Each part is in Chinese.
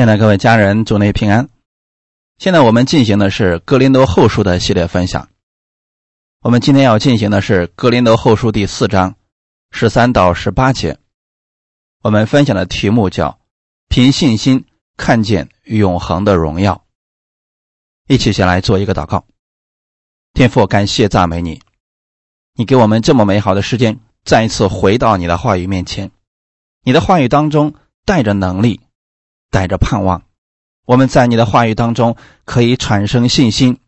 亲爱的各位家人，祝您。平安。现在我们进行的是《格林多后书》的系列分享。我们今天要进行的是《格林多后书》第四章十三到十八节。我们分享的题目叫“凭信心看见永恒的荣耀”。一起先来做一个祷告。天父，感谢赞美你，你给我们这么美好的时间，再一次回到你的话语面前。你的话语当中带着能力。带着盼望，我们在你的话语当中可以产生信心，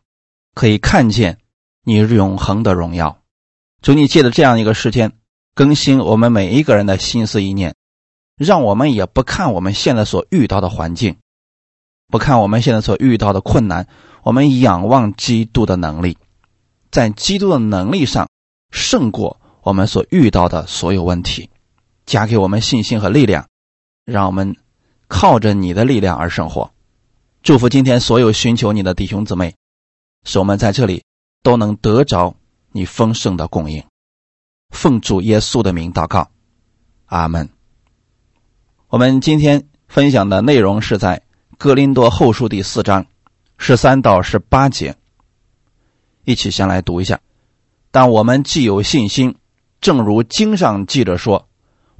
可以看见你永恒的荣耀。主，你借着这样一个时间更新我们每一个人的心思意念，让我们也不看我们现在所遇到的环境，不看我们现在所遇到的困难，我们仰望基督的能力，在基督的能力上胜过我们所遇到的所有问题，加给我们信心和力量，让我们。靠着你的力量而生活，祝福今天所有寻求你的弟兄姊妹，使我们在这里都能得着你丰盛的供应。奉主耶稣的名祷告，阿门。我们今天分享的内容是在哥林多后书第四章十三到十八节，一起先来读一下。但我们既有信心，正如经上记着说：“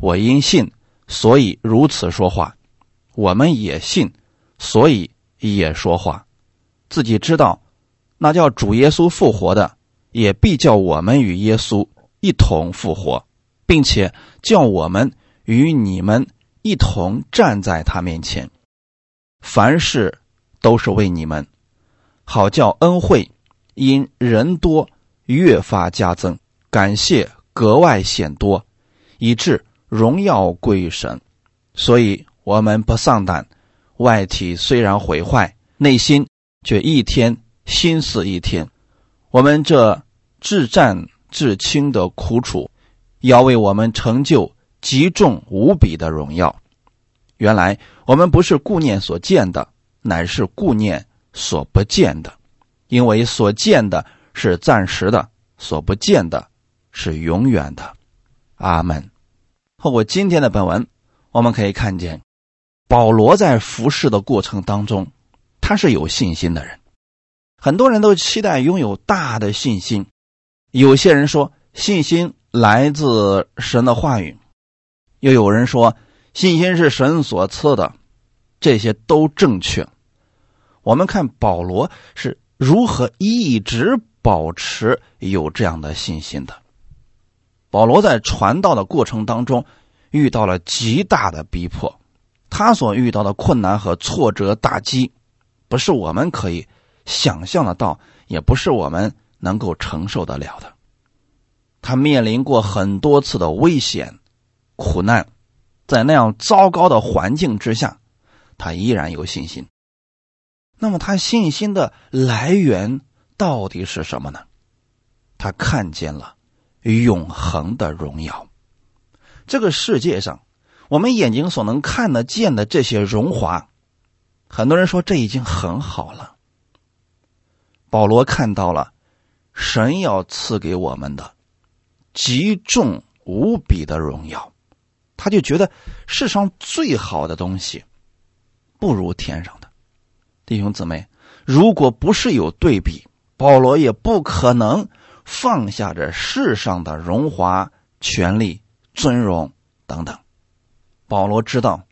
我因信，所以如此说话。”我们也信，所以也说话。自己知道，那叫主耶稣复活的，也必叫我们与耶稣一同复活，并且叫我们与你们一同站在他面前。凡事都是为你们，好叫恩惠因人多越发加增，感谢格外显多，以致荣耀归于神。所以。我们不丧胆，外体虽然毁坏，内心却一天心思一天。我们这至战至轻的苦楚，要为我们成就极重无比的荣耀。原来我们不是顾念所见的，乃是顾念所不见的，因为所见的是暂时的，所不见的是永远的。阿门。透过今天的本文，我们可以看见。保罗在服侍的过程当中，他是有信心的人。很多人都期待拥有大的信心。有些人说信心来自神的话语，又有人说信心是神所赐的。这些都正确。我们看保罗是如何一直保持有这样的信心的。保罗在传道的过程当中遇到了极大的逼迫。他所遇到的困难和挫折打击，不是我们可以想象得到，也不是我们能够承受得了的。他面临过很多次的危险、苦难，在那样糟糕的环境之下，他依然有信心。那么，他信心的来源到底是什么呢？他看见了永恒的荣耀，这个世界上。我们眼睛所能看得见的这些荣华，很多人说这已经很好了。保罗看到了神要赐给我们的极重无比的荣耀，他就觉得世上最好的东西不如天上的。弟兄姊妹，如果不是有对比，保罗也不可能放下这世上的荣华、权力、尊荣等等。保罗知道，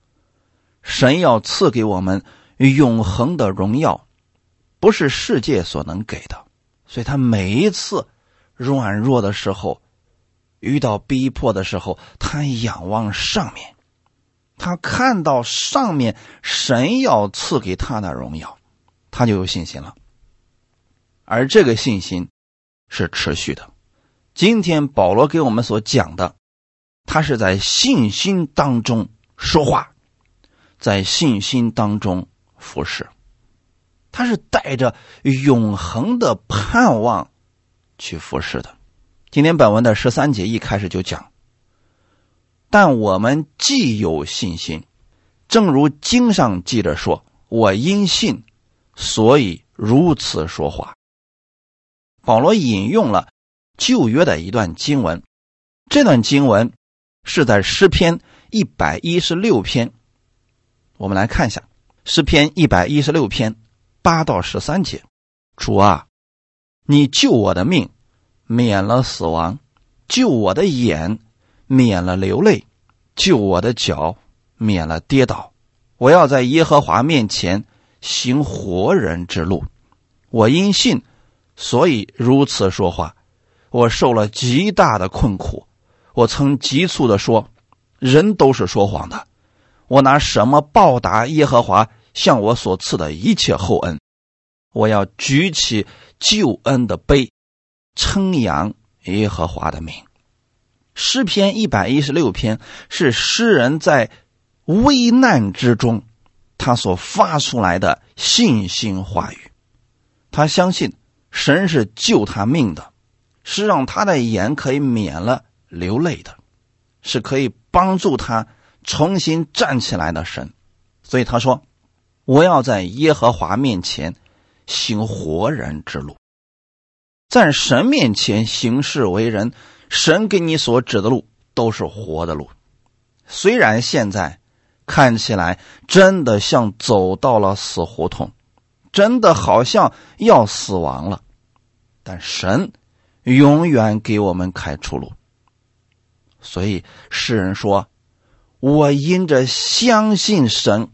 神要赐给我们永恒的荣耀，不是世界所能给的。所以他每一次软弱的时候，遇到逼迫的时候，他仰望上面，他看到上面神要赐给他的荣耀，他就有信心了。而这个信心是持续的。今天保罗给我们所讲的。他是在信心当中说话，在信心当中服侍，他是带着永恒的盼望去服侍的。今天本文的十三节一开始就讲，但我们既有信心，正如经上记着说：“我因信，所以如此说话。”保罗引用了旧约的一段经文，这段经文。是在诗篇一百一十六篇，我们来看一下诗篇一百一十六篇八到十三节：主啊，你救我的命，免了死亡；救我的眼，免了流泪；救我的脚，免了跌倒。我要在耶和华面前行活人之路。我因信，所以如此说话。我受了极大的困苦。我曾急促的说：“人都是说谎的。”我拿什么报答耶和华向我所赐的一切厚恩？我要举起救恩的杯，称扬耶和华的名。诗篇一百一十六篇是诗人在危难之中他所发出来的信心话语。他相信神是救他命的，是让他的眼可以免了流泪的，是可以帮助他。重新站起来的神，所以他说：“我要在耶和华面前行活人之路，在神面前行事为人，神给你所指的路都是活的路。虽然现在看起来真的像走到了死胡同，真的好像要死亡了，但神永远给我们开出路。所以诗人说。”我因着相信神，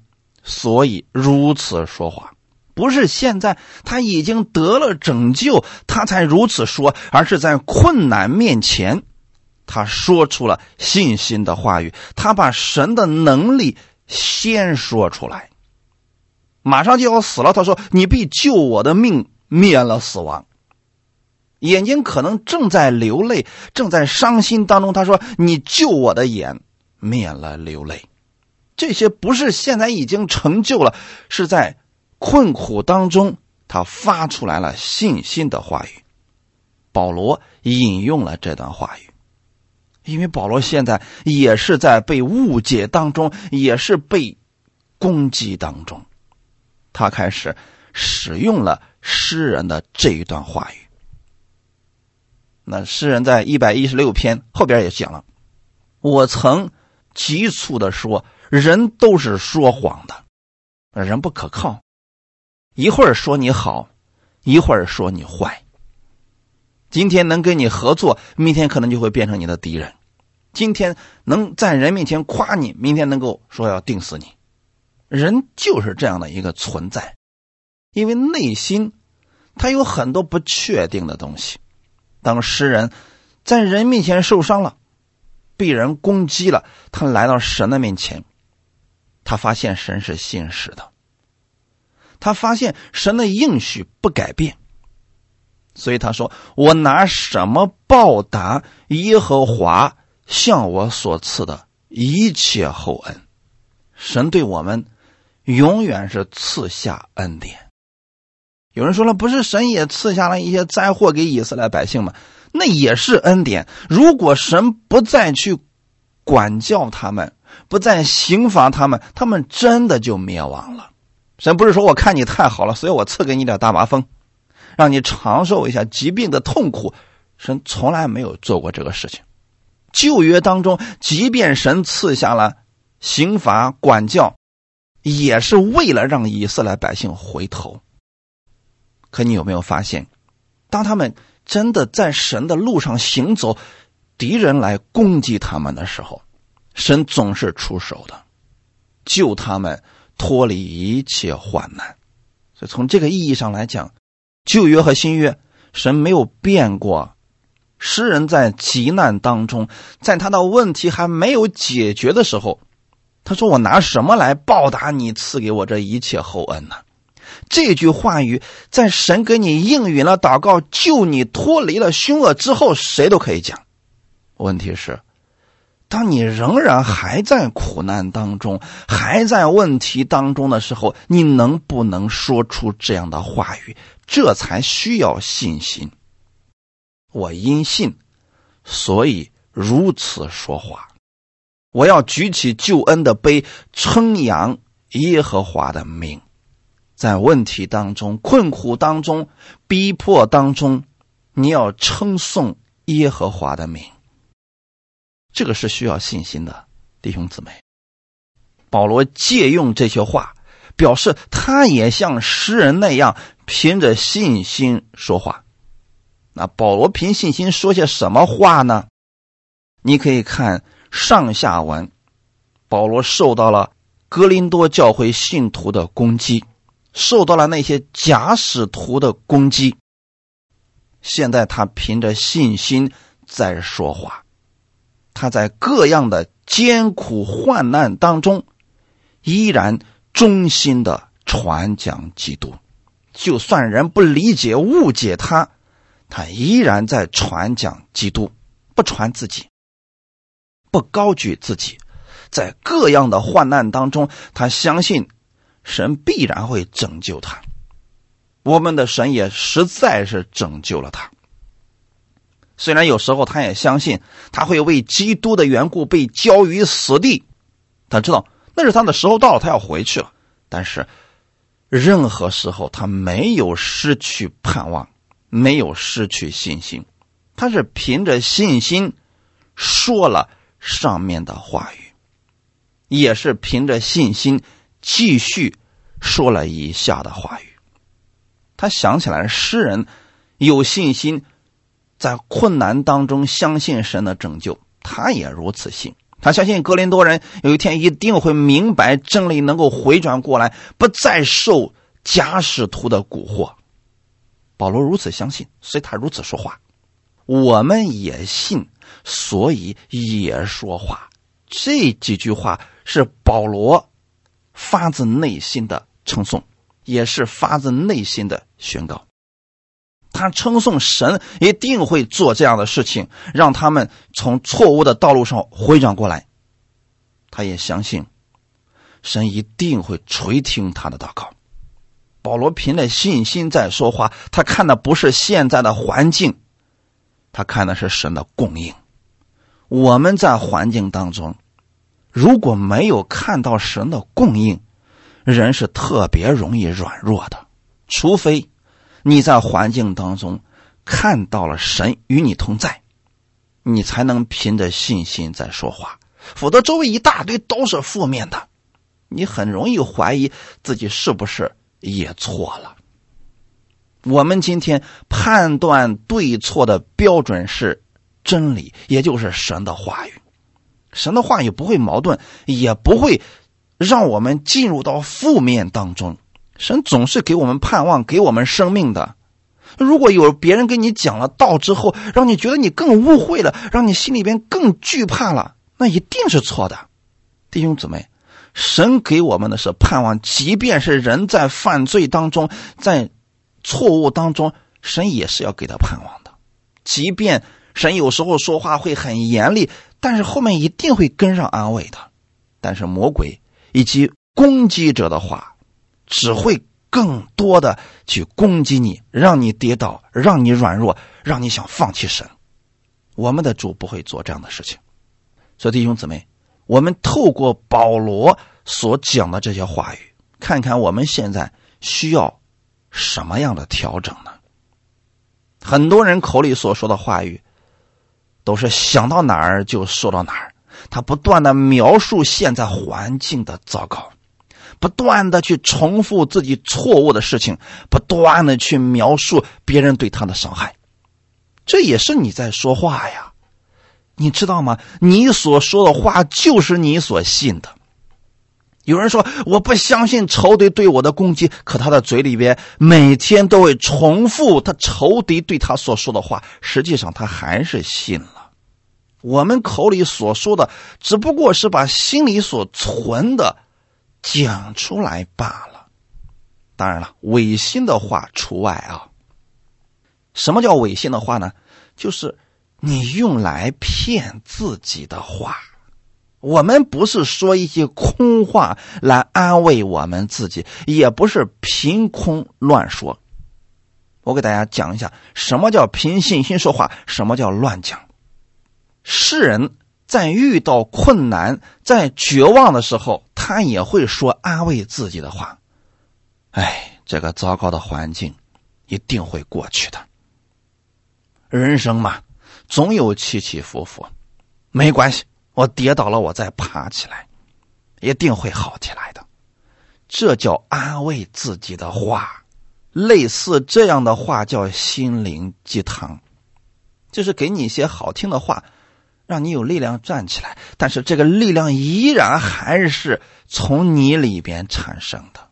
所以如此说话，不是现在他已经得了拯救，他才如此说，而是在困难面前，他说出了信心的话语，他把神的能力先说出来。马上就要死了，他说：“你必救我的命，灭了死亡。”眼睛可能正在流泪，正在伤心当中，他说：“你救我的眼。”免了流泪，这些不是现在已经成就了，是在困苦当中他发出来了信心的话语。保罗引用了这段话语，因为保罗现在也是在被误解当中，也是被攻击当中，他开始使用了诗人的这一段话语。那诗人在一百一十六篇后边也讲了，我曾。急促的说：“人都是说谎的，人不可靠。一会儿说你好，一会儿说你坏。今天能跟你合作，明天可能就会变成你的敌人。今天能在人面前夸你，明天能够说要定死你。人就是这样的一个存在，因为内心他有很多不确定的东西。当诗人在人面前受伤了。”被人攻击了，他来到神的面前，他发现神是信实的，他发现神的应许不改变，所以他说：“我拿什么报答耶和华向我所赐的一切厚恩？神对我们永远是赐下恩典。”有人说了：“不是神也赐下了一些灾祸给以色列百姓吗？”那也是恩典。如果神不再去管教他们，不再刑罚他们，他们真的就灭亡了。神不是说我看你太好了，所以我赐给你点大麻风，让你长寿一下疾病的痛苦。神从来没有做过这个事情。旧约当中，即便神赐下了刑罚管教，也是为了让以色列百姓回头。可你有没有发现，当他们？真的在神的路上行走，敌人来攻击他们的时候，神总是出手的，救他们脱离一切患难。所以从这个意义上来讲，旧约和新约，神没有变过。诗人在急难当中，在他的问题还没有解决的时候，他说：“我拿什么来报答你赐给我这一切厚恩呢？”这句话语在神给你应允了祷告，救你脱离了凶恶之后，谁都可以讲。问题是，当你仍然还在苦难当中，还在问题当中的时候，你能不能说出这样的话语？这才需要信心。我因信，所以如此说话。我要举起救恩的杯，称扬耶和华的名。在问题当中、困苦当中、逼迫当中，你要称颂耶和华的名。这个是需要信心的，弟兄姊妹。保罗借用这些话，表示他也像诗人那样凭着信心说话。那保罗凭信心说些什么话呢？你可以看上下文，保罗受到了格林多教会信徒的攻击，受到了那些假使徒的攻击。现在他凭着信心在说话，他在各样的艰苦患难当中，依然忠心的传讲基督，就算人不理解、误解他。他依然在传讲基督，不传自己，不高举自己，在各样的患难当中，他相信神必然会拯救他。我们的神也实在是拯救了他。虽然有时候他也相信他会为基督的缘故被交于死地，他知道那是他的时候到了，他要回去了。但是任何时候他没有失去盼望。没有失去信心，他是凭着信心说了上面的话语，也是凭着信心继续说了以下的话语。他想起来，诗人有信心，在困难当中相信神的拯救，他也如此信。他相信格林多人有一天一定会明白真理，能够回转过来，不再受假使徒的蛊惑。保罗如此相信，所以他如此说话。我们也信，所以也说话。这几句话是保罗发自内心的称颂，也是发自内心的宣告。他称颂神一定会做这样的事情，让他们从错误的道路上回转过来。他也相信神一定会垂听他的祷告。保罗凭着信心在说话，他看的不是现在的环境，他看的是神的供应。我们在环境当中，如果没有看到神的供应，人是特别容易软弱的。除非你在环境当中看到了神与你同在，你才能凭着信心在说话。否则，周围一大堆都是负面的，你很容易怀疑自己是不是。也错了。我们今天判断对错的标准是真理，也就是神的话语。神的话也不会矛盾，也不会让我们进入到负面当中。神总是给我们盼望，给我们生命的。如果有别人跟你讲了道之后，让你觉得你更误会了，让你心里边更惧怕了，那一定是错的，弟兄姊妹。神给我们的是盼望，即便是人在犯罪当中，在错误当中，神也是要给他盼望的。即便神有时候说话会很严厉，但是后面一定会跟上安慰的。但是魔鬼以及攻击者的话，只会更多的去攻击你，让你跌倒，让你软弱，让你想放弃神。我们的主不会做这样的事情。所以弟兄姊妹。我们透过保罗所讲的这些话语，看看我们现在需要什么样的调整呢？很多人口里所说的话语，都是想到哪儿就说到哪儿，他不断的描述现在环境的糟糕，不断的去重复自己错误的事情，不断的去描述别人对他的伤害，这也是你在说话呀。你知道吗？你所说的话就是你所信的。有人说我不相信仇敌对我的攻击，可他的嘴里边每天都会重复他仇敌对他所说的话，实际上他还是信了。我们口里所说的只不过是把心里所存的讲出来罢了。当然了，违心的话除外啊。什么叫违心的话呢？就是。你用来骗自己的话，我们不是说一些空话来安慰我们自己，也不是凭空乱说。我给大家讲一下，什么叫凭信心说话，什么叫乱讲。世人在遇到困难、在绝望的时候，他也会说安慰自己的话：“哎，这个糟糕的环境一定会过去的。”人生嘛。总有起起伏伏，没关系，我跌倒了，我再爬起来，一定会好起来的。这叫安慰自己的话。类似这样的话叫心灵鸡汤，就是给你一些好听的话，让你有力量站起来。但是这个力量依然还是从你里边产生的。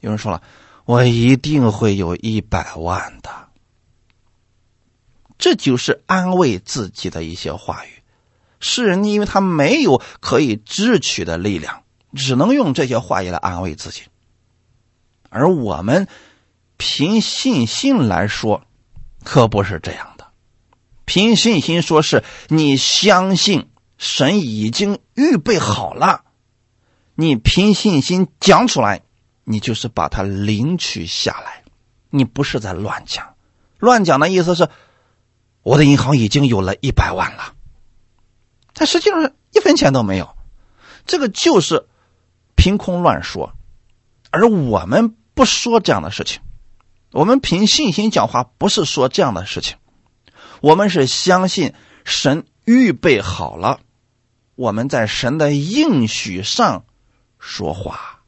有人说了，我一定会有一百万的，这就是安慰自己的一些话语。世人因为他没有可以支取的力量，只能用这些话语来安慰自己。而我们凭信心来说，可不是这样。凭信心说，是你相信神已经预备好了，你凭信心讲出来，你就是把它领取下来，你不是在乱讲。乱讲的意思是，我的银行已经有了一百万了，但实际上一分钱都没有，这个就是凭空乱说。而我们。不说这样的事情，我们凭信心讲话，不是说这样的事情。我们是相信神预备好了，我们在神的应许上说话，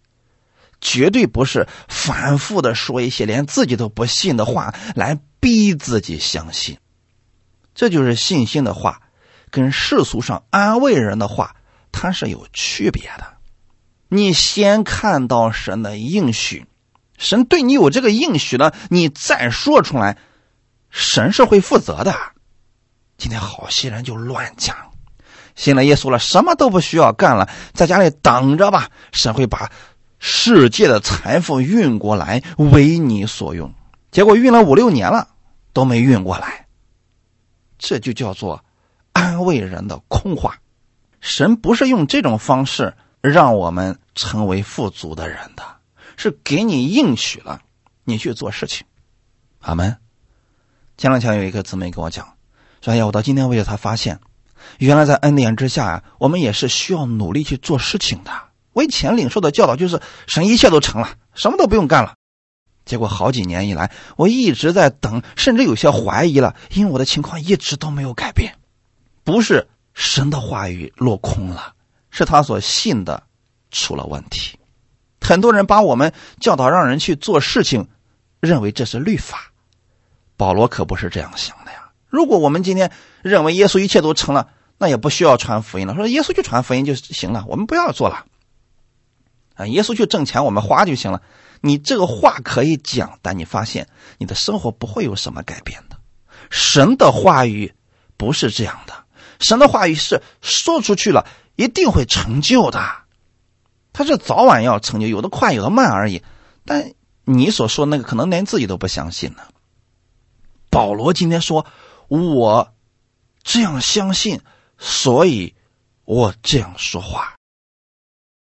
绝对不是反复的说一些连自己都不信的话来逼自己相信。这就是信心的话，跟世俗上安慰人的话，它是有区别的。你先看到神的应许。神对你有这个应许了，你再说出来，神是会负责的。今天好些人就乱讲，信了耶稣了，什么都不需要干了，在家里等着吧，神会把世界的财富运过来为你所用。结果运了五六年了，都没运过来，这就叫做安慰人的空话。神不是用这种方式让我们成为富足的人的。是给你应许了，你去做事情。阿门。前两天有一个姊妹跟我讲，说：“哎呀，我到今天为止才发现，原来在恩典之下呀，我们也是需要努力去做事情的。我以前领受的教导就是，神一切都成了，什么都不用干了。结果好几年以来，我一直在等，甚至有些怀疑了，因为我的情况一直都没有改变。不是神的话语落空了，是他所信的出了问题。”很多人把我们教导让人去做事情，认为这是律法。保罗可不是这样想的呀。如果我们今天认为耶稣一切都成了，那也不需要传福音了。说耶稣去传福音就行了，我们不要做了。啊，耶稣去挣钱，我们花就行了。你这个话可以讲，但你发现你的生活不会有什么改变的。神的话语不是这样的，神的话语是说出去了一定会成就的。他是早晚要成就，有的快，有的慢而已。但你所说那个，可能连自己都不相信呢。保罗今天说：“我这样相信，所以我这样说话。”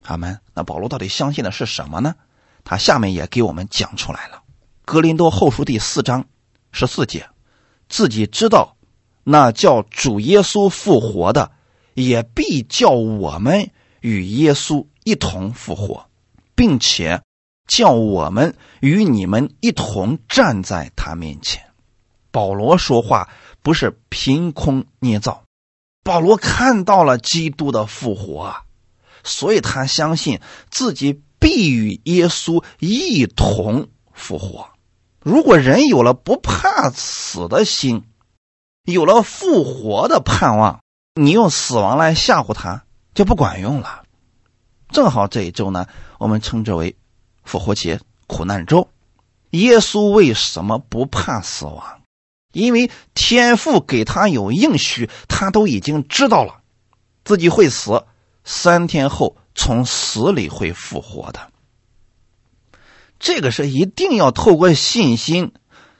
阿门。那保罗到底相信的是什么呢？他下面也给我们讲出来了，《格林多后书》第四章十四节，自己知道那叫主耶稣复活的，也必叫我们与耶稣。一同复活，并且叫我们与你们一同站在他面前。保罗说话不是凭空捏造，保罗看到了基督的复活啊，所以他相信自己必与耶稣一同复活。如果人有了不怕死的心，有了复活的盼望，你用死亡来吓唬他就不管用了。正好这一周呢，我们称之为复活节苦难周。耶稣为什么不怕死亡？因为天父给他有应许，他都已经知道了自己会死，三天后从死里会复活的。这个是一定要透过信心，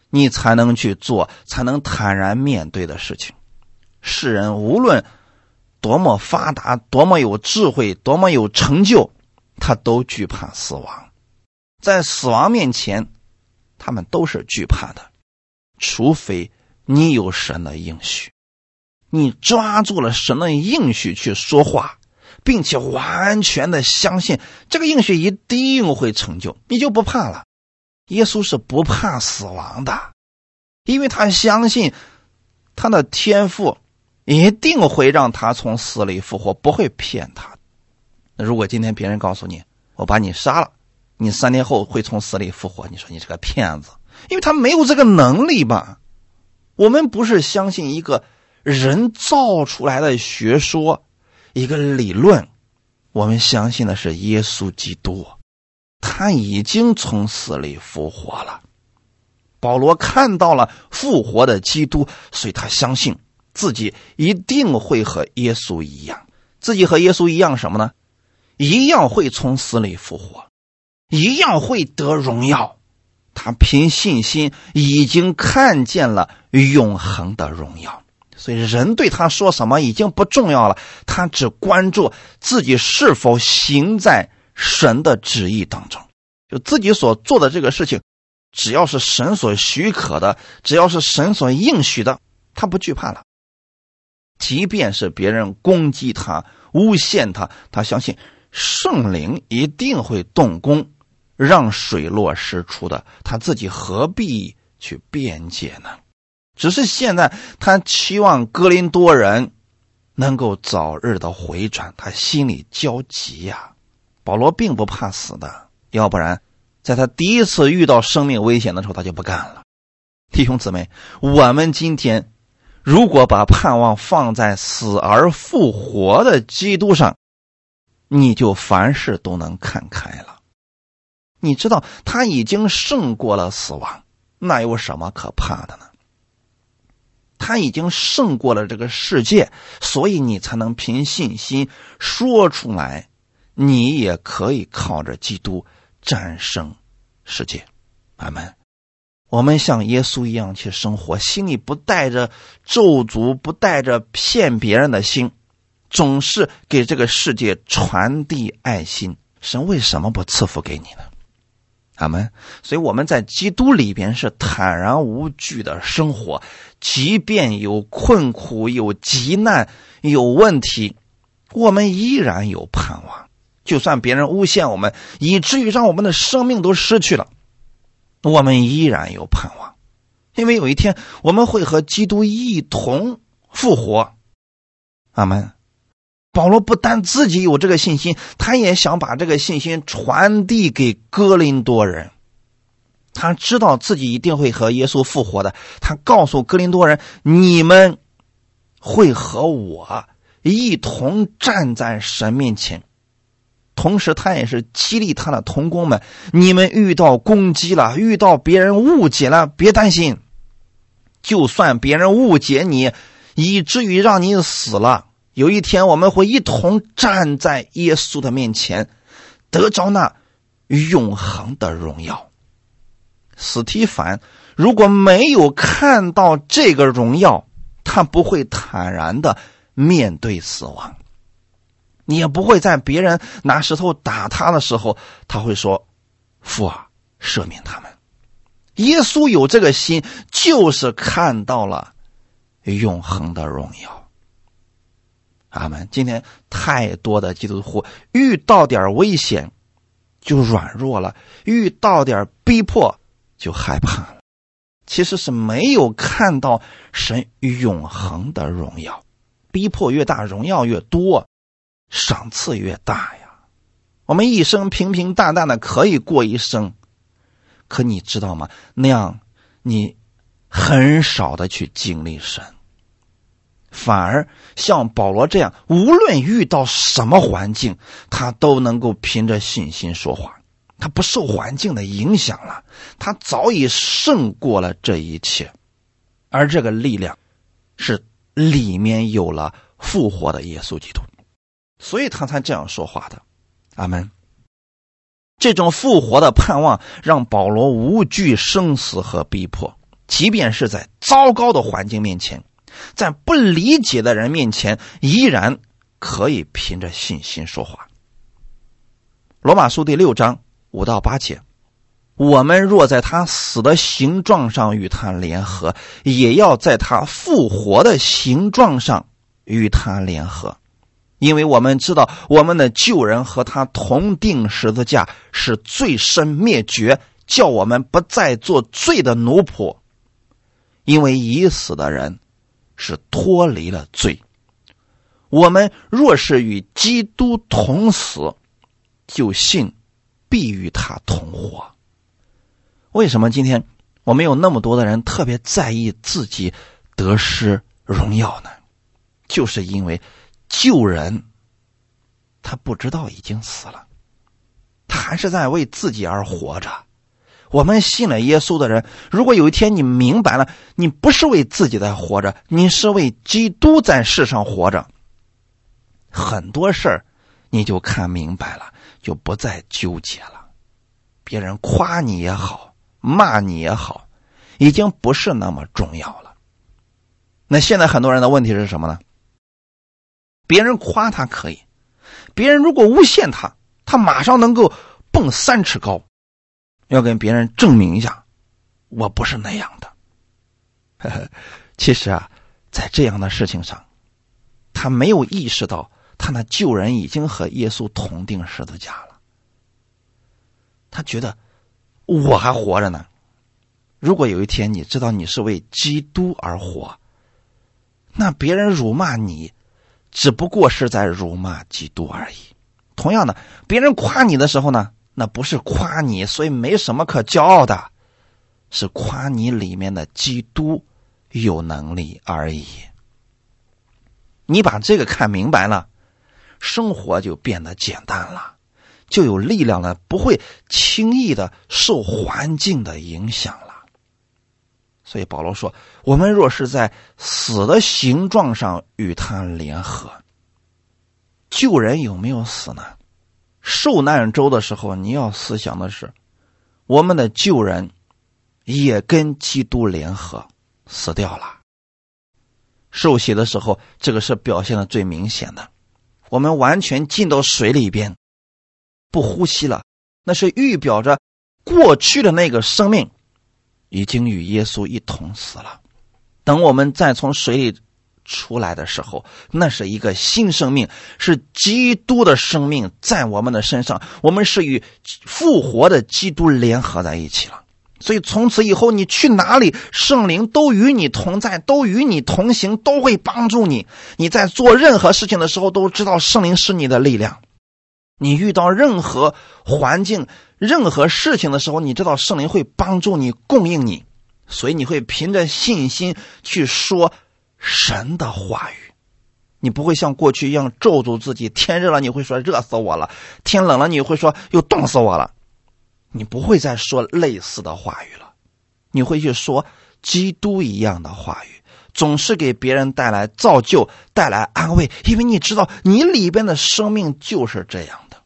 你才能去做，才能坦然面对的事情。世人无论。多么发达，多么有智慧，多么有成就，他都惧怕死亡。在死亡面前，他们都是惧怕的。除非你有神的应许，你抓住了神的应许去说话，并且完全的相信这个应许一定会成就，你就不怕了。耶稣是不怕死亡的，因为他相信他的天赋。一定会让他从死里复活，不会骗他。那如果今天别人告诉你，我把你杀了，你三天后会从死里复活。你说你是个骗子，因为他没有这个能力吧？我们不是相信一个人造出来的学说，一个理论，我们相信的是耶稣基督，他已经从死里复活了。保罗看到了复活的基督，所以他相信自己一定会和耶稣一样。自己和耶稣一样什么呢？一样会从死里复活，一样会得荣耀。他凭信心已经看见了永恒的荣耀，所以人对他说什么已经不重要了。他只关注自己是否行在神的旨意当中，就自己所做的这个事情，只要是神所许可的，只要是神所应许的，他不惧怕了。即便是别人攻击他、诬陷他，他相信圣灵一定会动工，让水落石出的。他自己何必去辩解呢？只是现在他期望格林多人能够早日的回转，他心里焦急呀。保罗并不怕死的，要不然在他第一次遇到生命危险的时候，他就不干了。弟兄姊妹，我们今天。如果把盼望放在死而复活的基督上，你就凡事都能看开了。你知道他已经胜过了死亡，那有什么可怕的呢？他已经胜过了这个世界，所以你才能凭信心说出来，你也可以靠着基督战胜世界。阿门。我们像耶稣一样去生活，心里不带着咒诅，不带着骗别人的心，总是给这个世界传递爱心。神为什么不赐福给你呢？阿门。所以我们在基督里边是坦然无惧的生活，即便有困苦、有急难、有问题，我们依然有盼望。就算别人诬陷我们，以至于让我们的生命都失去了。我们依然有盼望，因为有一天我们会和基督一同复活。阿门。保罗不但自己有这个信心，他也想把这个信心传递给哥林多人。他知道自己一定会和耶稣复活的。他告诉哥林多人：“你们会和我一同站在神面前。”同时，他也是激励他的同工们：你们遇到攻击了，遇到别人误解了，别担心。就算别人误解你，以至于让你死了，有一天我们会一同站在耶稣的面前，得着那永恒的荣耀。史提凡如果没有看到这个荣耀，他不会坦然的面对死亡。也不会在别人拿石头打他的时候，他会说：“父啊，赦免他们。”耶稣有这个心，就是看到了永恒的荣耀。阿门。今天太多的基督徒遇到点危险就软弱了，遇到点逼迫就害怕了，其实是没有看到神永恒的荣耀。逼迫越大，荣耀越多。赏赐越大呀，我们一生平平淡淡的可以过一生，可你知道吗？那样你很少的去经历神，反而像保罗这样，无论遇到什么环境，他都能够凭着信心说话，他不受环境的影响了，他早已胜过了这一切，而这个力量是里面有了复活的耶稣基督。所以他才这样说话的，阿门。这种复活的盼望让保罗无惧生死和逼迫，即便是在糟糕的环境面前，在不理解的人面前，依然可以凭着信心说话。罗马书第六章五到八节：我们若在他死的形状上与他联合，也要在他复活的形状上与他联合。因为我们知道，我们的旧人和他同定十字架，是罪身灭绝，叫我们不再做罪的奴仆。因为已死的人是脱离了罪。我们若是与基督同死，就信必与他同活。为什么今天我们有那么多的人特别在意自己得失荣耀呢？就是因为救人，他不知道已经死了，他还是在为自己而活着。我们信了耶稣的人，如果有一天你明白了，你不是为自己在活着，你是为基督在世上活着，很多事儿你就看明白了，就不再纠结了。别人夸你也好，骂你也好，已经不是那么重要了。那现在很多人的问题是什么呢？别人夸他可以，别人如果诬陷他，他马上能够蹦三尺高。要跟别人证明一下，我不是那样的。其实啊，在这样的事情上，他没有意识到，他那旧人已经和耶稣同定十字架了。他觉得我还活着呢。如果有一天你知道你是为基督而活，那别人辱骂你，只不过是在辱骂基督而已。同样的，别人夸你的时候呢？那不是夸你，所以没什么可骄傲的，是夸你里面的基督有能力而已。你把这个看明白了，生活就变得简单了，就有力量了，不会轻易的受环境的影响了。所以保罗说：“我们若是在死的形状上与他联合，救人有没有死呢？”受难周的时候，你要思想的是，我们的旧人也跟基督联合死掉了。受洗的时候，这个是表现的最明显的。我们完全进到水里边，不呼吸了，那是预表着过去的那个生命已经与耶稣一同死了。等我们再从水里。出来的时候，那是一个新生命，是基督的生命在我们的身上，我们是与复活的基督联合在一起了。所以从此以后，你去哪里，圣灵都与你同在，都与你同行，都会帮助你。你在做任何事情的时候，都知道圣灵是你的力量。你遇到任何环境、任何事情的时候，你知道圣灵会帮助你、供应你，所以你会凭着信心去说。神的话语，你不会像过去一样咒诅自己。天热了，你会说热死我了；天冷了，你会说又冻死我了。你不会再说类似的话语了，你会去说基督一样的话语，总是给别人带来造就、带来安慰，因为你知道你里边的生命就是这样的。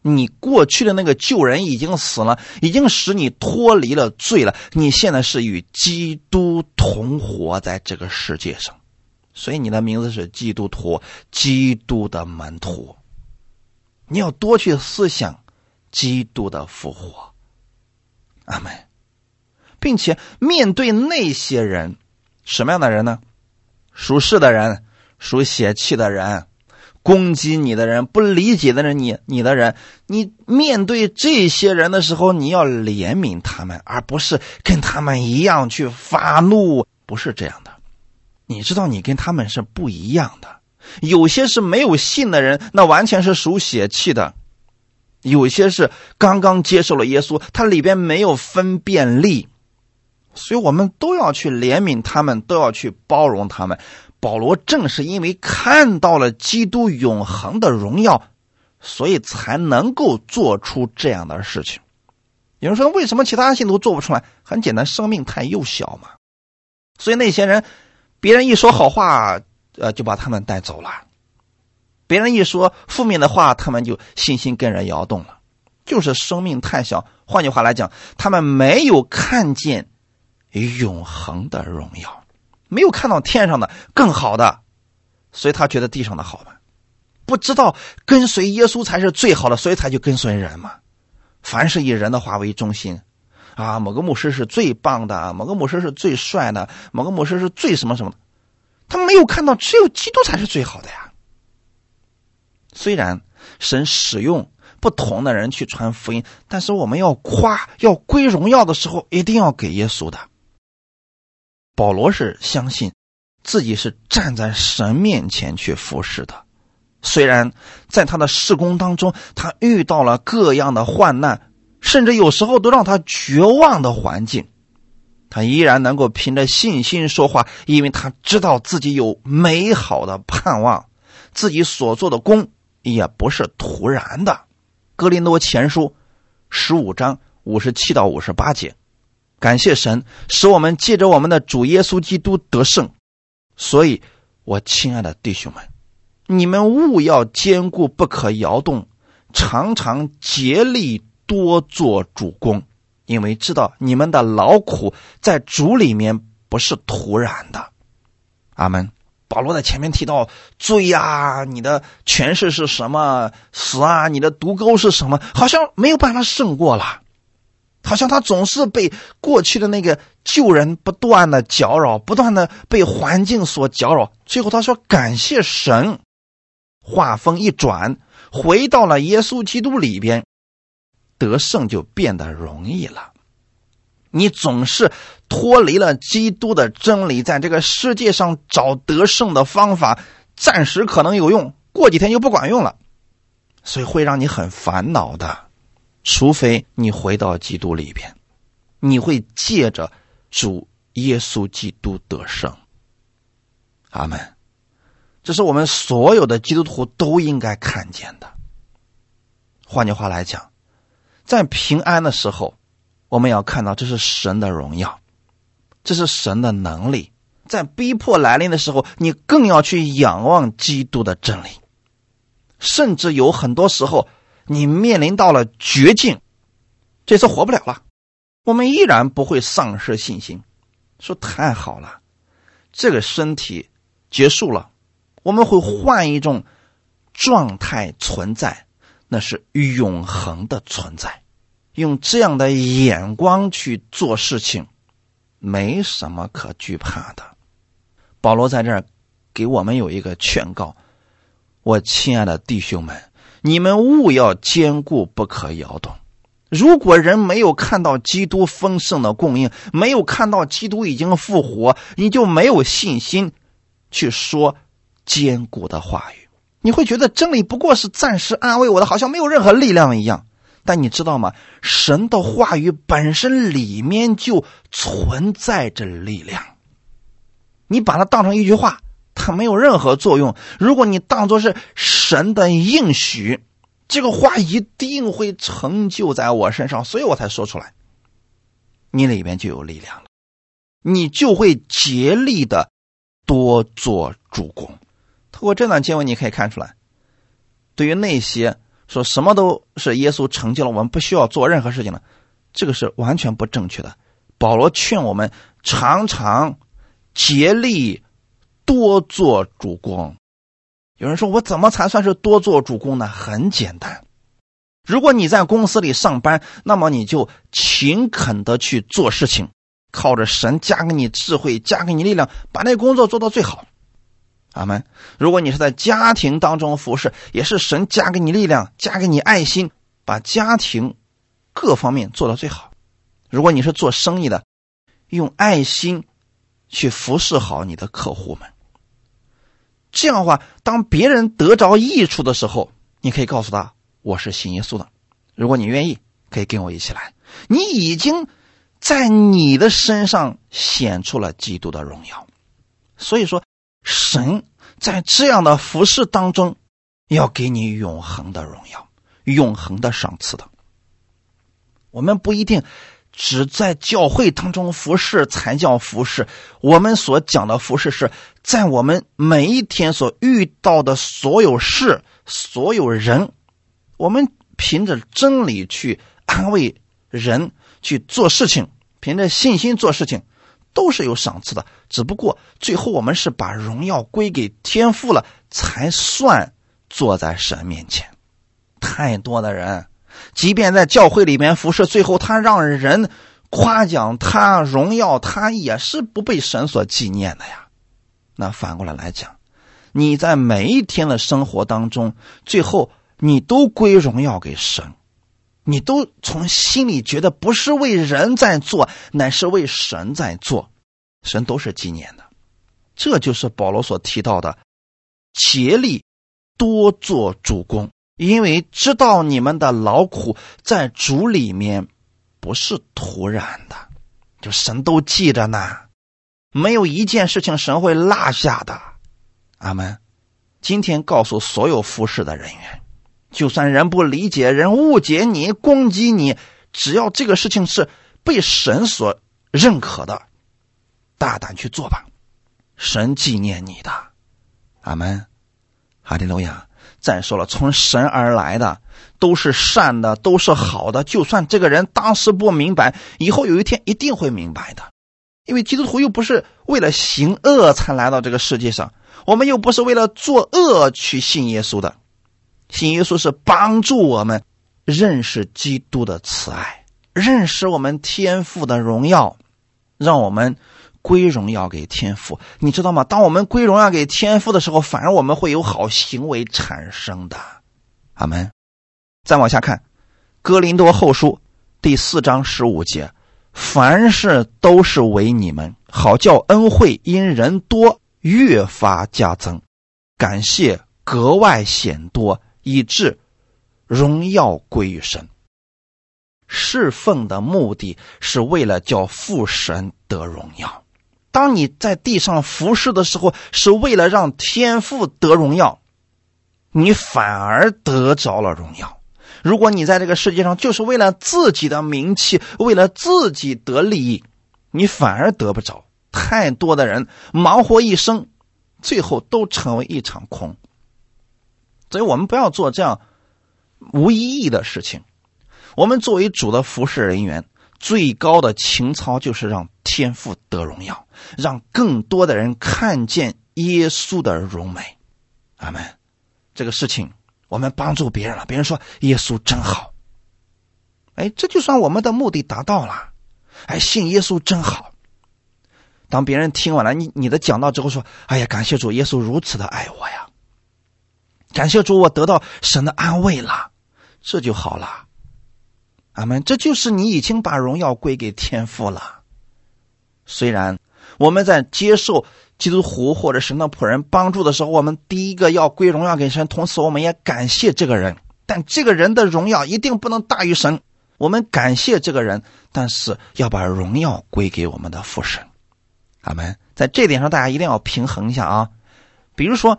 你过去的那个旧人已经死了，已经使你脱离了罪了。你现在是与基督同活在这个世界上。所以你的名字是基督徒，基督的门徒。你要多去思想基督的复活，阿门，并且面对那些人，什么样的人呢？属世的人，属血气的人，攻击你的人，不理解的人，你你的人，你面对这些人的时候，你要怜悯他们，而不是跟他们一样去发怒，不是这样的。你知道，你跟他们是不一样的。有些是没有信的人，那完全是属血气的；有些是刚刚接受了耶稣，他里边没有分辨力。所以我们都要去怜悯他们，都要去包容他们。保罗正是因为看到了基督永恒的荣耀，所以才能够做出这样的事情。有人说，为什么其他信徒做不出来？很简单，生命太幼小嘛。所以那些人。别人一说好话，呃，就把他们带走了；别人一说负面的话，他们就信心跟人摇动了。就是生命太小，换句话来讲，他们没有看见永恒的荣耀，没有看到天上的更好的，所以他觉得地上的好嘛。不知道跟随耶稣才是最好的，所以他就跟随人嘛。凡是以人的话为中心。啊，某个牧师是最棒的，某个牧师是最帅的，某个牧师是最什么什么的，他没有看到只有基督才是最好的呀。虽然神使用不同的人去传福音，但是我们要夸要归荣耀的时候，一定要给耶稣的。保罗是相信自己是站在神面前去服侍的，虽然在他的事工当中，他遇到了各样的患难。甚至有时候都让他绝望的环境，他依然能够凭着信心说话，因为他知道自己有美好的盼望，自己所做的功也不是突然的。格林多前书十五章五十七到五十八节，感谢神使我们借着我们的主耶稣基督得胜。所以，我亲爱的弟兄们，你们务要坚固，不可摇动，常常竭力。多做主公，因为知道你们的劳苦在主里面不是突然的。阿门。保罗在前面提到罪啊，你的权势是什么？死啊，你的毒钩是什么？好像没有办法胜过了，好像他总是被过去的那个旧人不断的搅扰，不断的被环境所搅扰。最后他说：“感谢神。”话锋一转，回到了耶稣基督里边。得胜就变得容易了。你总是脱离了基督的真理，在这个世界上找得胜的方法，暂时可能有用，过几天就不管用了，所以会让你很烦恼的。除非你回到基督里边，你会借着主耶稣基督得胜。阿门。这是我们所有的基督徒都应该看见的。换句话来讲。在平安的时候，我们要看到这是神的荣耀，这是神的能力。在逼迫来临的时候，你更要去仰望基督的真理。甚至有很多时候，你面临到了绝境，这次活不了了，我们依然不会丧失信心，说太好了，这个身体结束了，我们会换一种状态存在。那是永恒的存在，用这样的眼光去做事情，没什么可惧怕的。保罗在这儿给我们有一个劝告：我亲爱的弟兄们，你们务要坚固，不可摇动。如果人没有看到基督丰盛的供应，没有看到基督已经复活，你就没有信心去说坚固的话语。你会觉得真理不过是暂时安慰我的，好像没有任何力量一样。但你知道吗？神的话语本身里面就存在着力量。你把它当成一句话，它没有任何作用。如果你当做是神的应许，这个话一定会成就在我身上，所以我才说出来。你里面就有力量了，你就会竭力的多做主公。通过这段经文，你可以看出来，对于那些说什么都是耶稣成就了，我们不需要做任何事情了，这个是完全不正确的。保罗劝我们常常竭力多做主公。有人说我怎么才算是多做主公呢？很简单，如果你在公司里上班，那么你就勤恳的去做事情，靠着神加给你智慧，加给你力量，把那工作做到最好。阿门。如果你是在家庭当中服侍，也是神加给你力量，加给你爱心，把家庭各方面做到最好。如果你是做生意的，用爱心去服侍好你的客户们。这样的话，当别人得着益处的时候，你可以告诉他：“我是信耶稣的。”如果你愿意，可以跟我一起来。你已经在你的身上显出了基督的荣耀。所以说。神在这样的服饰当中，要给你永恒的荣耀、永恒的赏赐的。我们不一定只在教会当中服侍才叫服侍，我们所讲的服侍是在我们每一天所遇到的所有事、所有人，我们凭着真理去安慰人、去做事情，凭着信心做事情。都是有赏赐的，只不过最后我们是把荣耀归给天父了，才算坐在神面前。太多的人，即便在教会里面服侍，最后他让人夸奖他、荣耀他，也是不被神所纪念的呀。那反过来来讲，你在每一天的生活当中，最后你都归荣耀给神。你都从心里觉得不是为人在做，乃是为神在做，神都是纪念的。这就是保罗所提到的竭力多做主公。因为知道你们的劳苦在主里面不是突然的，就神都记着呢，没有一件事情神会落下的。阿门。今天告诉所有服侍的人员，就算人不理解、人误解你、攻击你，只要这个事情是被神所认可的，大胆去做吧，神纪念你的。阿门。哈利路亚。再说了，从神而来的都是善的，都是好的。就算这个人当时不明白，以后有一天一定会明白的。因为基督徒又不是为了行恶才来到这个世界上，我们又不是为了作恶去信耶稣的。信耶稣是帮助我们认识基督的慈爱，认识我们天赋的荣耀，让我们。归荣耀给天父，你知道吗？当我们归荣耀给天父的时候，反而我们会有好行为产生的。阿门。再往下看，《哥林多后书》第四章十五节：凡事都是为你们好，叫恩惠因人多越发加增，感谢格外显多，以致荣耀归于神。侍奉的目的是为了叫父神得荣耀。当你在地上服侍的时候，是为了让天父得荣耀，你反而得着了荣耀。如果你在这个世界上就是为了自己的名气，为了自己得利益，你反而得不着。太多的人忙活一生，最后都成为一场空。所以我们不要做这样无意义的事情。我们作为主的服侍人员。最高的情操就是让天父得荣耀，让更多的人看见耶稣的荣美。阿门。这个事情我们帮助别人了，别人说耶稣真好。哎，这就算我们的目的达到了。哎，信耶稣真好。当别人听完了你你的讲道之后说：“哎呀，感谢主，耶稣如此的爱我呀！感谢主，我得到神的安慰了，这就好了。”阿门，这就是你已经把荣耀归给天父了。虽然我们在接受基督徒或者神的仆人帮助的时候，我们第一个要归荣耀给神，同时我们也感谢这个人。但这个人的荣耀一定不能大于神。我们感谢这个人，但是要把荣耀归给我们的父神。阿门。在这点上，大家一定要平衡一下啊。比如说，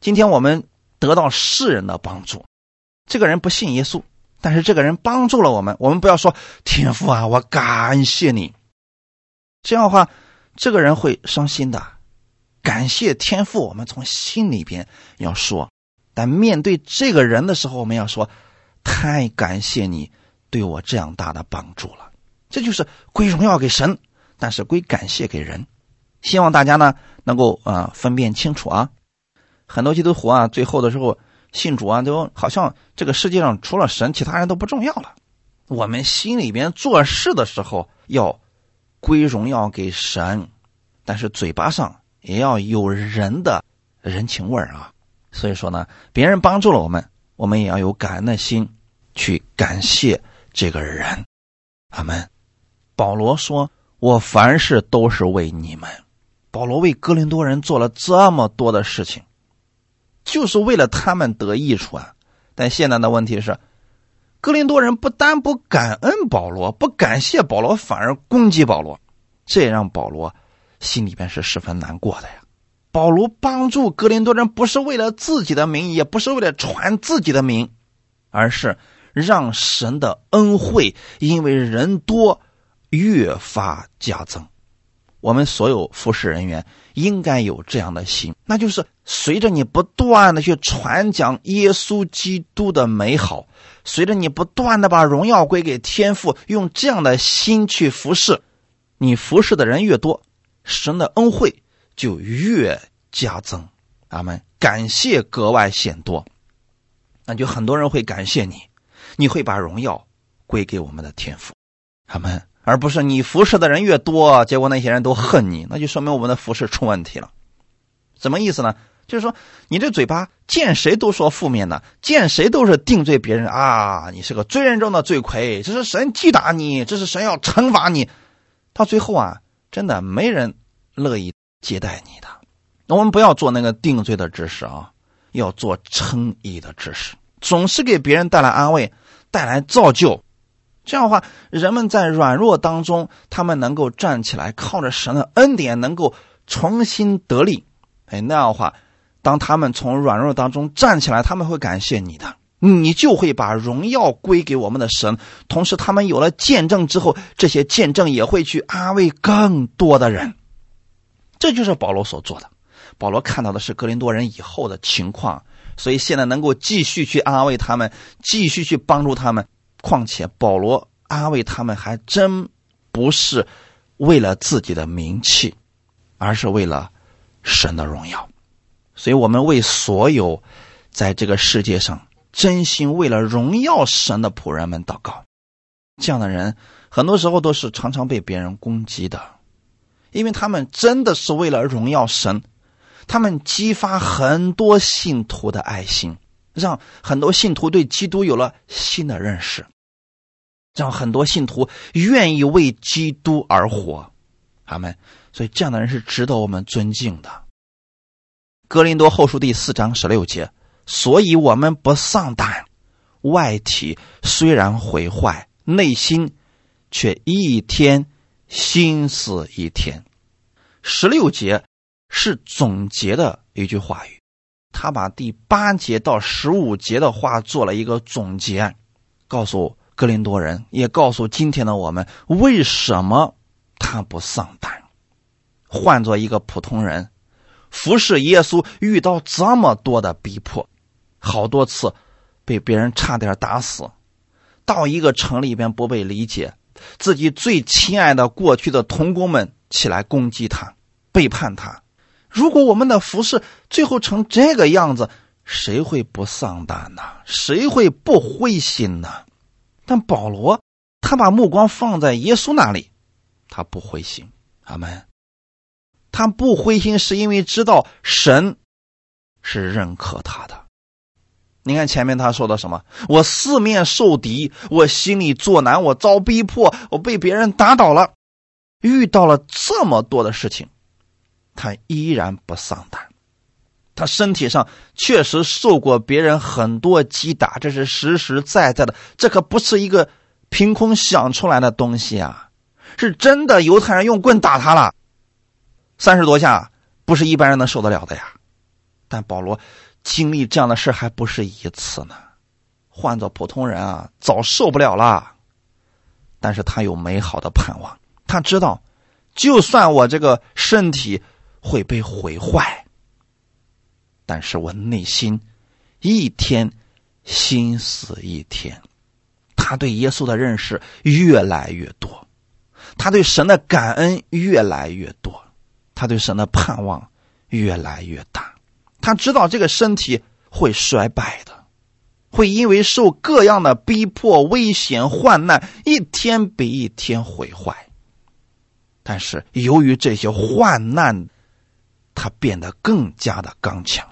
今天我们得到世人的帮助，这个人不信耶稣。但是这个人帮助了我们，我们不要说天父啊，我感谢你。这样的话，这个人会伤心的。感谢天父，我们从心里边要说。但面对这个人的时候，我们要说太感谢你对我这样大的帮助了。这就是归荣耀给神，但是归感谢给人。希望大家呢能够啊分辨清楚啊。很多基督徒啊，最后的时候。信主啊，都好像这个世界上除了神，其他人都不重要了。我们心里边做事的时候要归荣耀给神，但是嘴巴上也要有人的人情味儿啊。所以说呢，别人帮助了我们，我们也要有感恩的心去感谢这个人。阿门。保罗说：“我凡事都是为你们。”保罗为哥林多人做了这么多的事情。就是为了他们得益处啊！但现在的问题是，格林多人不但不感恩保罗，不感谢保罗，反而攻击保罗，这让保罗心里边是十分难过的呀。保罗帮助格林多人不是为了自己的名，也不是为了传自己的名，而是让神的恩惠因为人多越发加增。我们所有服侍人员应该有这样的心，那就是随着你不断的去传讲耶稣基督的美好，随着你不断的把荣耀归给天父，用这样的心去服侍，你服侍的人越多，神的恩惠就越加增。阿门。感谢格外显多，那就很多人会感谢你，你会把荣耀归给我们的天父。阿门。而不是你服侍的人越多，结果那些人都恨你，那就说明我们的服侍出问题了。什么意思呢？就是说你这嘴巴见谁都说负面的，见谁都是定罪别人啊！你是个罪人中的罪魁，这是神击打你，这是神要惩罚你。到最后啊，真的没人乐意接待你的。那我们不要做那个定罪的知识啊，要做称义的知识。总是给别人带来安慰，带来造就。这样的话，人们在软弱当中，他们能够站起来，靠着神的恩典，能够重新得力。哎，那样的话，当他们从软弱当中站起来，他们会感谢你的，你就会把荣耀归给我们的神。同时，他们有了见证之后，这些见证也会去安慰更多的人。这就是保罗所做的。保罗看到的是格林多人以后的情况，所以现在能够继续去安慰他们，继续去帮助他们。况且保罗安慰他们，还真不是为了自己的名气，而是为了神的荣耀。所以，我们为所有在这个世界上真心为了荣耀神的仆人们祷告。这样的人，很多时候都是常常被别人攻击的，因为他们真的是为了荣耀神，他们激发很多信徒的爱心。让很多信徒对基督有了新的认识，让很多信徒愿意为基督而活，阿门。所以这样的人是值得我们尊敬的。格林多后书第四章十六节，所以我们不丧胆，外体虽然毁坏，内心却一天心思一天。十六节是总结的一句话语。他把第八节到十五节的话做了一个总结，告诉格林多人，也告诉今天的我们，为什么他不丧胆？换做一个普通人，服侍耶稣遇到这么多的逼迫，好多次被别人差点打死，到一个城里边不被理解，自己最亲爱的过去的同工们起来攻击他，背叛他。如果我们的服饰最后成这个样子，谁会不丧胆呢？谁会不灰心呢？但保罗他把目光放在耶稣那里，他不灰心。阿门。他不灰心，是因为知道神是认可他的。你看前面他说的什么？我四面受敌，我心里作难，我遭逼迫，我被别人打倒了，遇到了这么多的事情。他依然不丧胆，他身体上确实受过别人很多击打，这是实实在在的，这可不是一个凭空想出来的东西啊，是真的，犹太人用棍打他了，三十多下，不是一般人能受得了的呀。但保罗经历这样的事还不是一次呢，换做普通人啊，早受不了了。但是他有美好的盼望，他知道，就算我这个身体。会被毁坏，但是我内心一天心思一天，他对耶稣的认识越来越多，他对神的感恩越来越多，他对神的盼望越来越大。他知道这个身体会衰败的，会因为受各样的逼迫、危险、患难，一天比一天毁坏。但是由于这些患难，他变得更加的刚强，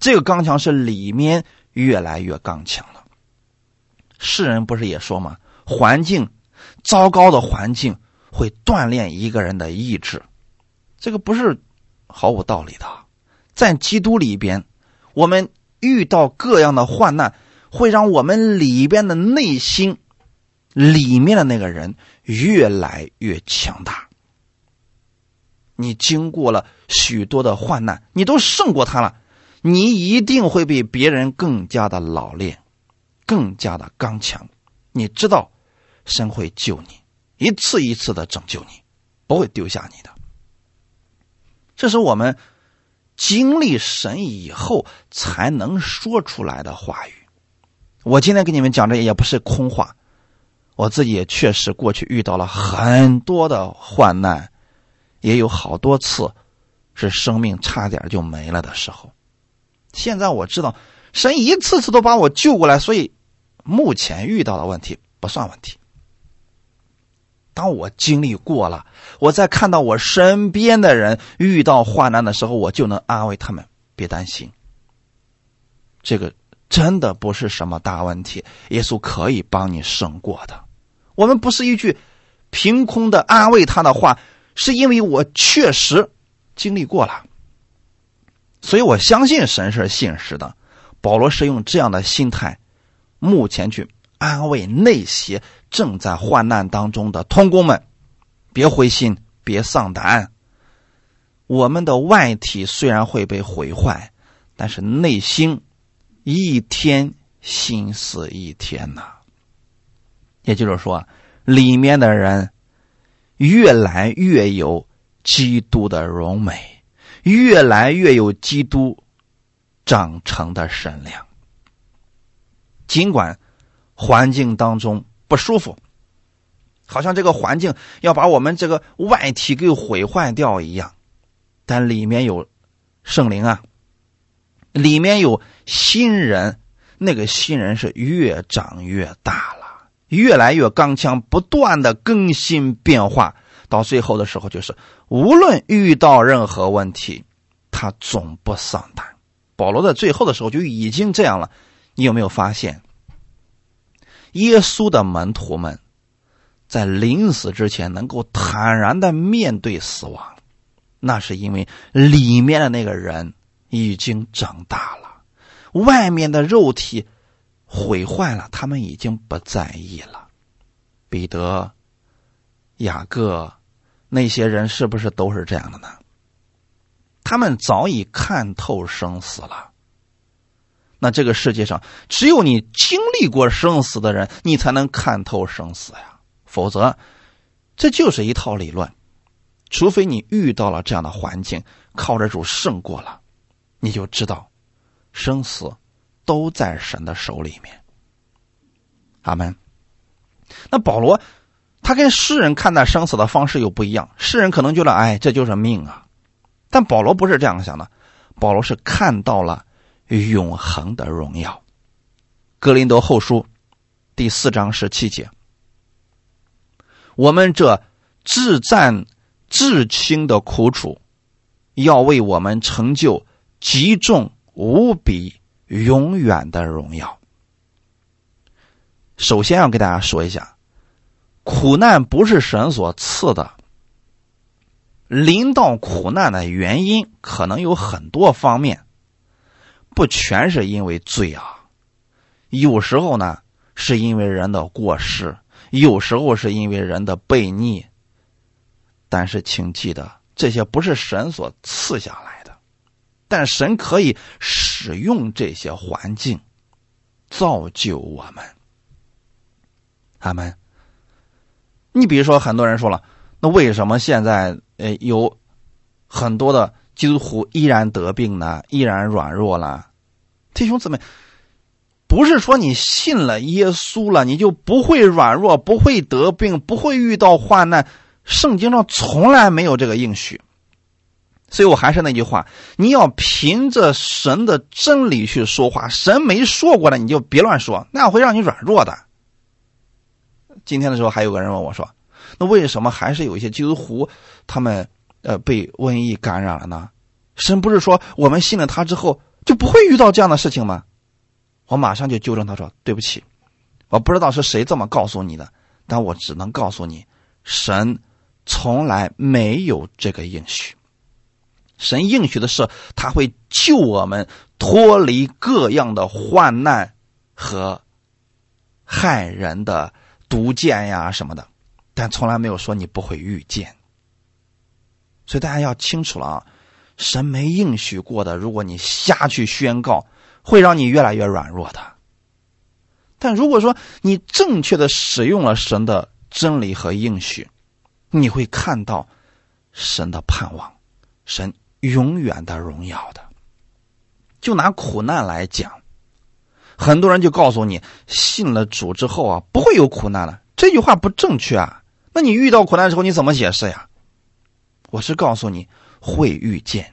这个刚强是里面越来越刚强了。世人不是也说吗？环境糟糕的环境会锻炼一个人的意志，这个不是毫无道理的。在基督里边，我们遇到各样的患难，会让我们里边的内心里面的那个人越来越强大。你经过了许多的患难，你都胜过他了，你一定会比别人更加的老练，更加的刚强。你知道，神会救你，一次一次的拯救你，不会丢下你的。这是我们经历神以后才能说出来的话语。我今天给你们讲这也不是空话，我自己也确实过去遇到了很多的患难。也有好多次，是生命差点就没了的时候。现在我知道，神一次次都把我救过来，所以目前遇到的问题不算问题。当我经历过了，我在看到我身边的人遇到患难的时候，我就能安慰他们：别担心，这个真的不是什么大问题，耶稣可以帮你胜过的。我们不是一句凭空的安慰他的话。是因为我确实经历过了，所以我相信神是信实的。保罗是用这样的心态目前去安慰那些正在患难当中的同工们，别灰心，别丧胆。我们的外体虽然会被毁坏，但是内心一天心思一天呐。也就是说，里面的人越来越有基督的荣美，越来越有基督长成的神量。尽管环境当中不舒服，好像这个环境要把我们这个外体给毁坏掉一样。但里面有圣灵啊，里面有新人，那个新人是越长越大了，越来越刚强，不断的更新变化，到最后的时候，就是无论遇到任何问题，他总不丧胆。保罗在最后的时候就已经这样了。你有没有发现，耶稣的门徒们在临死之前能够坦然的面对死亡？那是因为里面的那个人已经长大了，外面的肉体毁坏了，他们已经不在意了。彼得、雅各那些人是不是都是这样的呢？他们早已看透生死了。那这个世界上只有你经历过生死的人，你才能看透生死呀。否则，这就是一套理论。除非你遇到了这样的环境，靠着主胜过了，你就知道，生死都在神的手里面。阿门。那保罗他跟诗人看待生死的方式又不一样，诗人可能觉得，哎，这就是命啊。但保罗不是这样想的，保罗是看到了永恒的荣耀。格林德后书第四章十七节，我们这至赞。至轻的苦楚，要为我们成就极重无比、永远的荣耀。首先要给大家说一下，苦难不是神所赐的。临到苦难的原因可能有很多方面，不全是因为罪啊。有时候呢，是因为人的过失；有时候是因为人的悖逆。但是，请记得，这些不是神所赐下来，但神可以使用这些环境造就我们。阿门。你比如说，很多人说了，那为什么现在呃有很多的基督徒依然得病呢？依然软弱了？弟兄姊妹，不是说你信了耶稣了，你就不会软弱，不会得病，不会遇到患难。圣经上从来没有这个应许，所以我还是那句话，你要凭着神的真理去说话。神没说过的，你就别乱说，那样会让你软弱的。今天的时候，还有个人问我说：“那为什么还是有一些基督徒他们呃被瘟疫感染了呢？神不是说我们信了他之后就不会遇到这样的事情吗？”我马上就纠正他说：“对不起，我不知道是谁这么告诉你的，但我只能告诉你，神。”从来没有这个应许。神应许的是，他会救我们脱离各样的患难和害人的毒箭呀什么的，但从来没有说你不会遇见。所以大家要清楚了啊，神没应许过的，如果你瞎去宣告，会让你越来越软弱的。但如果说你正确的使用了神的真理和应许，你会看到神的盼望，神永远的荣耀的。就拿苦难来讲，很多人就告诉你，信了主之后啊，不会有苦难了。这句话不正确啊。那你遇到苦难的时候，你怎么解释呀？我是告诉你会遇见。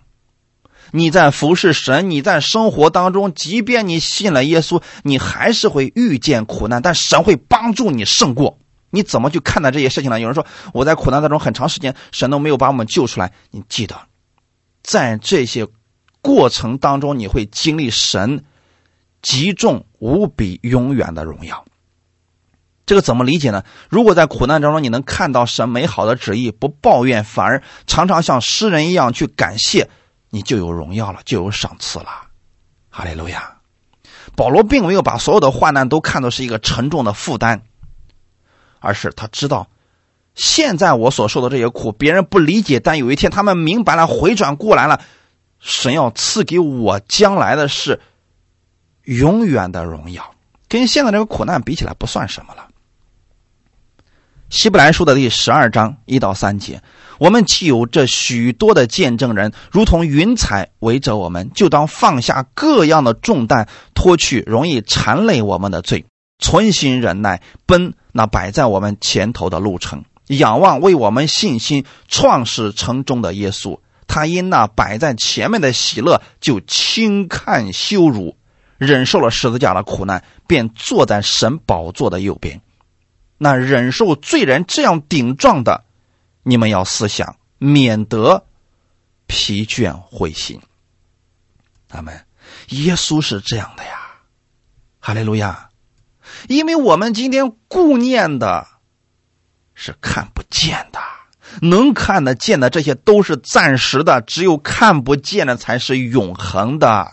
你在服侍神，你在生活当中，即便你信了耶稣，你还是会遇见苦难，但神会帮助你胜过。你怎么去看待这些事情呢？有人说我在苦难当中很长时间，神都没有把我们救出来。你记得，在这些过程当中，你会经历神极重无比、永远的荣耀。这个怎么理解呢？如果在苦难当中你能看到神美好的旨意，不抱怨，反而常常像诗人一样去感谢，你就有荣耀了，就有赏赐了。哈利路亚。保罗并没有把所有的患难都看作是一个沉重的负担，而是他知道，现在我所受的这些苦，别人不理解，但有一天他们明白了，回转过来了，神要赐给我将来的是永远的荣耀，跟现在这个苦难比起来不算什么了。希伯来书的第十二章一到三节，我们既有这许多的见证人，如同云彩围着我们，就当放下各样的重担，脱去容易缠累我们的罪，存心忍耐，奔那摆在我们前头的路程，仰望为我们信心创始成终的耶稣。他因那摆在前面的喜乐，就轻看羞辱，忍受了十字架的苦难，便坐在神宝座的右边。那忍受罪人这样顶撞的，你们要思想，免得疲倦灰心。阿门。耶稣是这样的呀，哈利路亚。因为我们今天顾念的是看不见的，能看得见的这些都是暂时的，只有看不见的才是永恒的。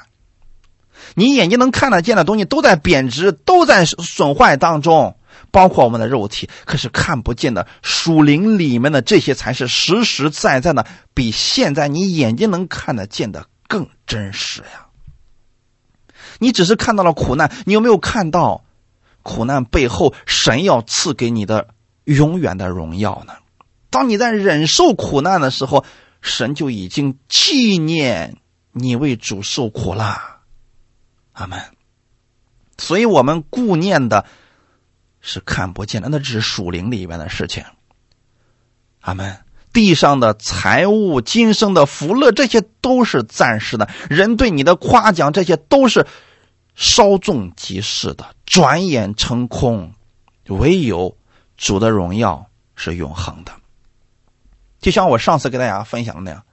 你眼睛能看得见的东西都在贬值，都在损坏当中。包括我们的肉体，可是看不见的属灵里面的这些才是实实在在的，比现在你眼睛能看得见的更真实呀。你只是看到了苦难，你有没有看到苦难背后神要赐给你的永远的荣耀呢？当你在忍受苦难的时候，神就已经纪念你为主受苦了。阿门。所以我们顾念的。是看不见的，那只是属灵里面的事情。阿门。地上的财物、今生的福乐，这些都是暂时的。人对你的夸奖，这些都是稍纵即逝的，转眼成空。唯有主的荣耀是永恒的。就像我上次给大家分享的那样，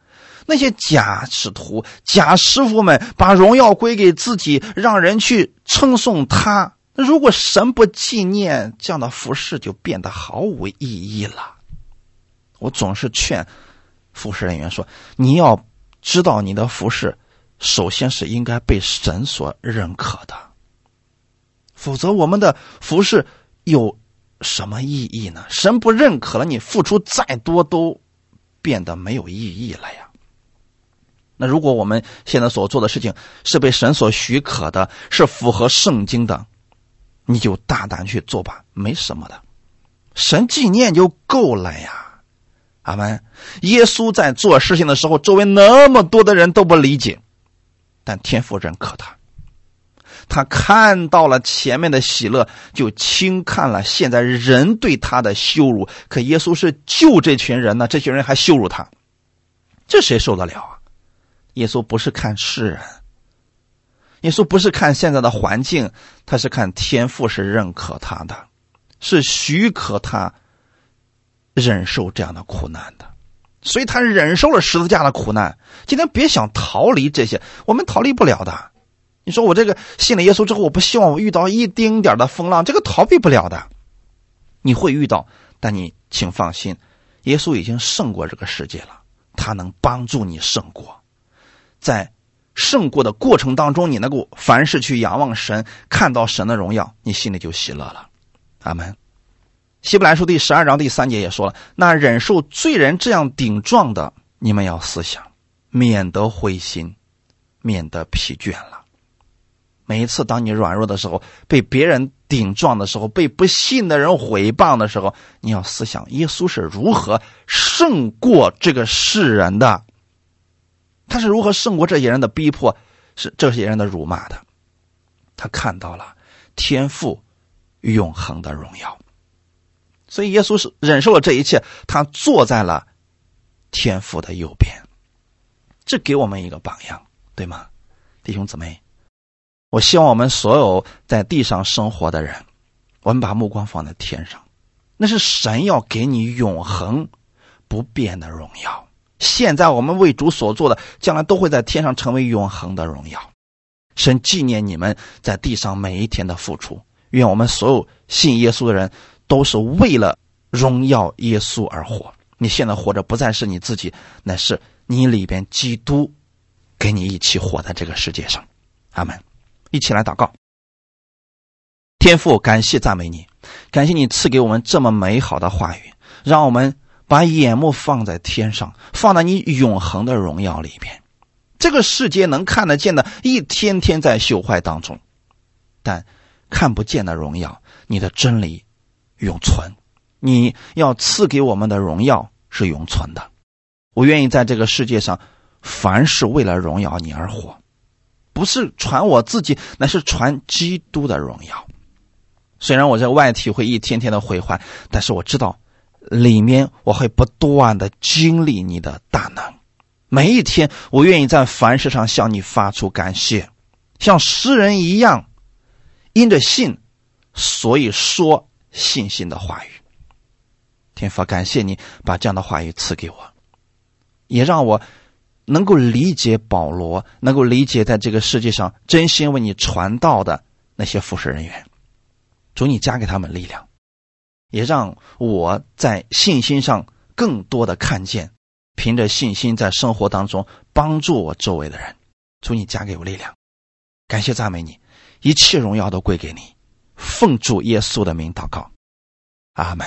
那些假使徒、假师傅们，把荣耀归给自己，让人去称颂他。那如果神不纪念这样的服饰，就变得毫无意义了。我总是劝服饰人员说：“你要知道，你的服饰首先是应该被神所认可的，否则我们的服饰有什么意义呢？神不认可了，你付出再多都变得没有意义了呀。那如果我们现在所做的事情是被神所许可的，是符合圣经的。”你就大胆去做吧，没什么的，神纪念就够了呀，阿门。耶稣在做事情的时候，周围那么多的人都不理解，但天父认可他，他看到了前面的喜乐，就轻看了现在人对他的羞辱。可耶稣是救这群人呢，这群人还羞辱他，这谁受得了啊？耶稣不是看世人。耶稣不是看现在的环境，他是看天父是认可他的，是许可他忍受这样的苦难的，所以他忍受了十字架的苦难。今天别想逃离这些，我们逃离不了的。你说我这个信了耶稣之后，我不希望我遇到一丁点的风浪，这个逃避不了的。你会遇到，但你请放心，耶稣已经胜过这个世界了，他能帮助你胜过，在。胜过的过程当中，你能够凡事去仰望神，看到神的荣耀，你心里就喜乐了。阿门。希伯来书第十二章第三节也说了：“那忍受罪人这样顶撞的，你们要思想，免得灰心，免得疲倦了。每一次当你软弱的时候，被别人顶撞的时候，被不信的人毁谤的时候，你要思想耶稣是如何胜过这个世人的。”他是如何胜过这些人的逼迫，是这些人的辱骂的？他看到了天赋永恒的荣耀，所以耶稣是忍受了这一切，他坐在了天赋的右边。这给我们一个榜样，对吗，弟兄姊妹？我希望我们所有在地上生活的人，我们把目光放在天上，那是神要给你永恒不变的荣耀。现在我们为主所做的，将来都会在天上成为永恒的荣耀。神纪念你们在地上每一天的付出。愿我们所有信耶稣的人，都是为了荣耀耶稣而活。你现在活着不再是你自己，乃是你里边基督，跟你一起活在这个世界上。阿门。一起来祷告。天父，感谢赞美你，感谢你赐给我们这么美好的话语，让我们把眼目放在天上，放在你永恒的荣耀里边。这个世界能看得见的，一天天在朽坏当中，但看不见的荣耀，你的真理永存。你要赐给我们的荣耀是永存的。我愿意在这个世界上，凡是为了荣耀你而活，不是传我自己，乃是传基督的荣耀。虽然我在外体会一天天的毁坏，但是我知道，里面我会不断的经历你的大能。每一天，我愿意在凡事上向你发出感谢，像诗人一样，因着信，所以说信心的话语。天父，感谢你把这样的话语赐给我，也让我能够理解保罗，能够理解在这个世界上真心为你传道的那些服侍人员。主，你加给他们力量，也让我在信心上更多的看见，凭着信心在生活当中帮助我周围的人。主，你加给我力量，感谢赞美你，一切荣耀都归给你，奉主耶稣的名祷告，阿门。